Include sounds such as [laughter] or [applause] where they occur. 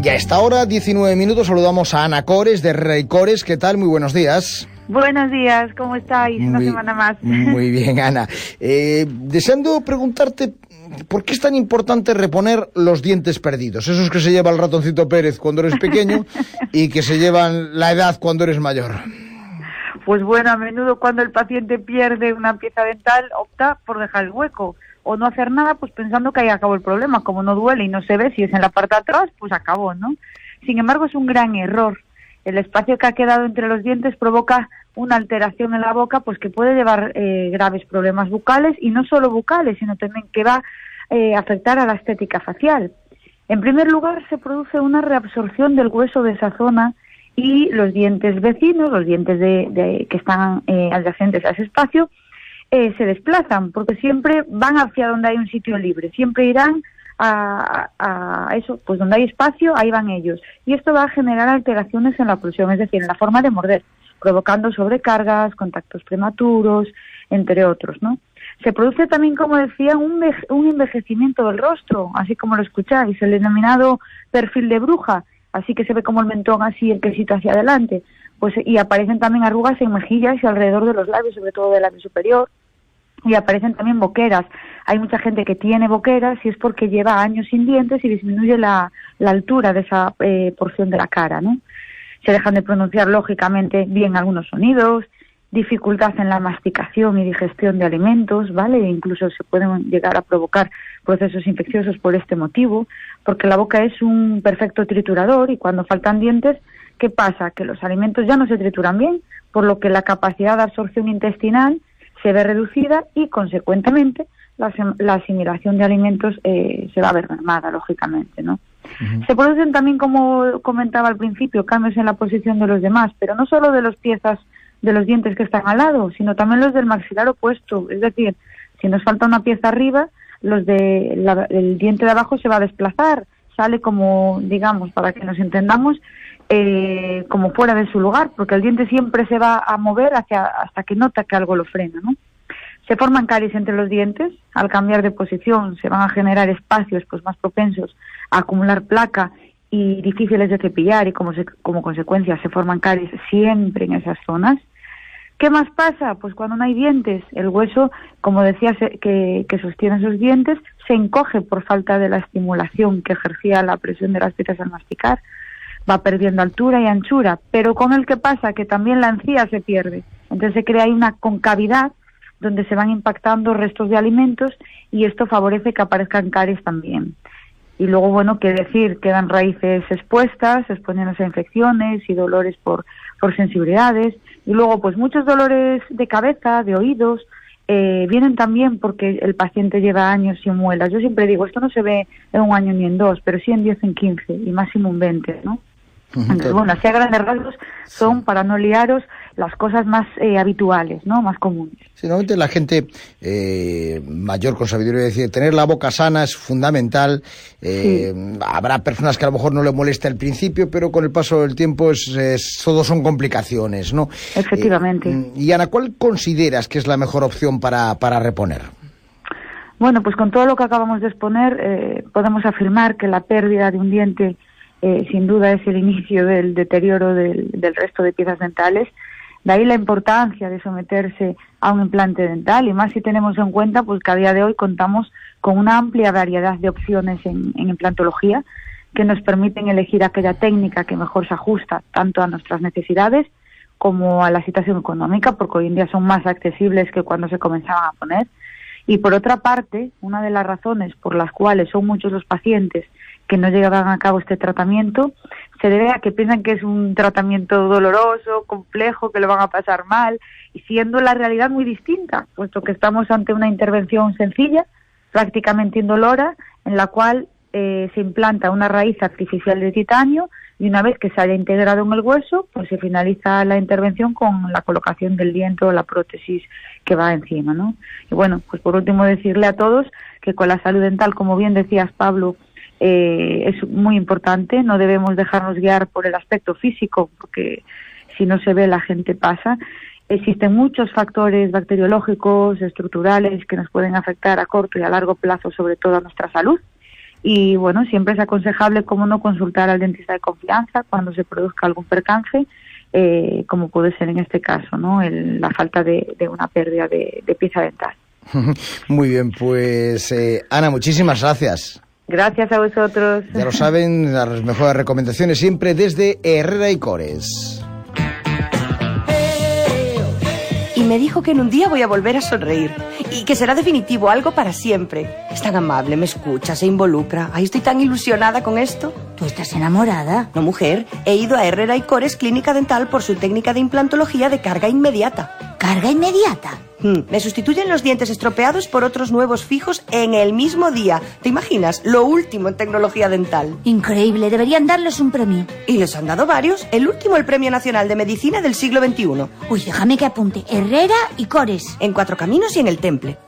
Y a esta hora, 19 minutos, saludamos a Ana Cores de Rey Cores. ¿Qué tal? Muy buenos días. Buenos días, ¿cómo estáis? Una semana más. Muy [laughs] bien, Ana. Eh, deseando preguntarte, ¿por qué es tan importante reponer los dientes perdidos? Esos que se lleva el ratoncito Pérez cuando eres pequeño [laughs] y que se llevan la edad cuando eres mayor. Pues bueno, a menudo cuando el paciente pierde una pieza dental opta por dejar el hueco o no hacer nada, pues pensando que ahí acabó el problema. Como no duele y no se ve si es en la parte de atrás, pues acabó, ¿no? Sin embargo, es un gran error. El espacio que ha quedado entre los dientes provoca una alteración en la boca, pues que puede llevar eh, graves problemas bucales y no solo bucales, sino también que va eh, a afectar a la estética facial. En primer lugar, se produce una reabsorción del hueso de esa zona y los dientes vecinos, los dientes de, de- que están eh, adyacentes a ese espacio, eh, se desplazan porque siempre van hacia donde hay un sitio libre, siempre irán a, a- eso, pues donde hay espacio, ahí van ellos. Y esto va a generar alteraciones en la oclusión, es decir, en la forma de morder, provocando sobrecargas, contactos prematuros, entre otros, ¿no? Se produce también, como decía, un, un envejecimiento del rostro, así como lo escucháis, el denominado perfil de bruja, así que se ve como el mentón así, el quesito hacia adelante, pues y aparecen también arrugas en mejillas y alrededor de los labios, sobre todo del labio superior, y aparecen también boqueras. Hay mucha gente que tiene boqueras y es porque lleva años sin dientes y disminuye la, la altura de esa eh, porción de la cara, ¿no? Se dejan de pronunciar lógicamente bien algunos sonidos, dificultad en la masticación y digestión de alimentos, ¿vale? E incluso se pueden llegar a provocar procesos infecciosos por este motivo, porque la boca es un perfecto triturador y cuando faltan dientes, ¿qué pasa? Que los alimentos ya no se trituran bien, por lo que la capacidad de absorción intestinal se ve reducida y, consecuentemente, la, la asimilación de alimentos eh, se va a ver mermada, lógicamente, ¿no? Se producen también, como comentaba al principio, cambios en la posición de los demás, pero no solo de las piezas de los dientes que están al lado, sino también los del maxilar opuesto. Es decir, si nos falta una pieza arriba, los de la- el diente de abajo se va a desplazar, sale como, digamos, para que nos entendamos, eh, como fuera de su lugar, porque el diente siempre se va a mover hacia, hasta que nota que algo lo frena, ¿no? Se forman caries entre los dientes, al cambiar de posición se van a generar espacios pues más propensos a acumular placa y difíciles de cepillar y como, se- como consecuencia se forman caries siempre en esas zonas. ¿Qué más pasa? Pues cuando no hay dientes, el hueso, como decía, se- que, que sostiene esos dientes, se encoge por falta de la estimulación que ejercía la presión de las piezas al masticar. Va perdiendo altura y anchura, pero con el que pasa que también la encía se pierde. Entonces se crea ahí una concavidad donde se van impactando restos de alimentos y esto favorece que aparezcan caries también. Y luego, bueno, qué decir, quedan raíces expuestas, exponiéndose a infecciones y dolores por, por sensibilidades. Y luego, pues muchos dolores de cabeza, de oídos, eh, vienen también porque el paciente lleva años sin muelas. Yo siempre digo, esto no se ve en un año ni en dos, pero sí en 10, en 15 y máximo en 20, ¿no? Entonces, bueno, así a grandes rasgos son, para no liaros, las cosas más eh, habituales, ¿no? Más comunes. Sí, normalmente la gente eh, mayor con sabiduría decir tener la boca sana es fundamental. Eh, Habrá personas que a lo mejor no le molesta al principio, pero con el paso del tiempo es, es- todo son complicaciones, ¿no? Efectivamente. Eh, y Ana, ¿cuál consideras que es la mejor opción para, para reponer? Bueno, pues con todo lo que acabamos de exponer, eh, podemos afirmar que la pérdida de un diente eh, sin duda es el inicio del deterioro del, resto de piezas dentales. De ahí la importancia de someterse a un implante dental y más si tenemos en cuenta pues que a día de hoy contamos con una amplia variedad de opciones en, en implantología que nos permiten elegir aquella técnica que mejor se ajusta tanto a nuestras necesidades como a la situación económica, porque hoy en día son más accesibles que cuando se comenzaban a poner. Y por otra parte, una de las razones por las cuales son muchos los pacientes que no llevan a cabo este tratamiento se debe a que piensan que es un tratamiento doloroso, complejo, que lo van a pasar mal, y siendo la realidad muy distinta, puesto que estamos ante una intervención sencilla, prácticamente indolora, en la cual eh, se implanta una raíz artificial de titanio y una vez que se haya integrado en el hueso, pues se finaliza la intervención con la colocación del diente o la prótesis que va encima, ¿no? Y bueno, pues por último decirle a todos que con la salud dental, como bien decías Pablo, eh, es muy importante, no debemos dejarnos guiar por el aspecto físico, porque si no se ve la gente pasa. Existen muchos factores bacteriológicos, estructurales, que nos pueden afectar a corto y a largo plazo, sobre todo a nuestra salud. y bueno, siempre es aconsejable, como no, consultar al dentista de confianza cuando se produzca algún percance, eh, como puede ser en este caso, ¿no? El- la falta de, una pérdida de, de pieza dental. [laughs] Muy bien, pues eh, Ana, muchísimas gracias. Gracias a vosotros. Ya lo saben, las mejores recomendaciones siempre desde Herrera y Cores. Y me dijo que en un día voy a volver a sonreír. Y que será definitivo, algo para siempre. Es tan amable, me escucha, se involucra. Ay, estoy tan ilusionada con esto. ¿Tú estás enamorada? No, mujer, he ido a Herrera y Cores Clínica Dental por su técnica de implantología de carga inmediata. ¿Carga inmediata? Hmm, Me sustituyen los dientes estropeados por otros nuevos fijos en el mismo día. ¿Te imaginas? Lo último en tecnología dental. Increíble, deberían darles un premio. Y les han dado varios. El último, el Premio Nacional de Medicina del siglo XXI. Uy, déjame que apunte. Herrera y Cores. En Cuatro Caminos y en el Temple.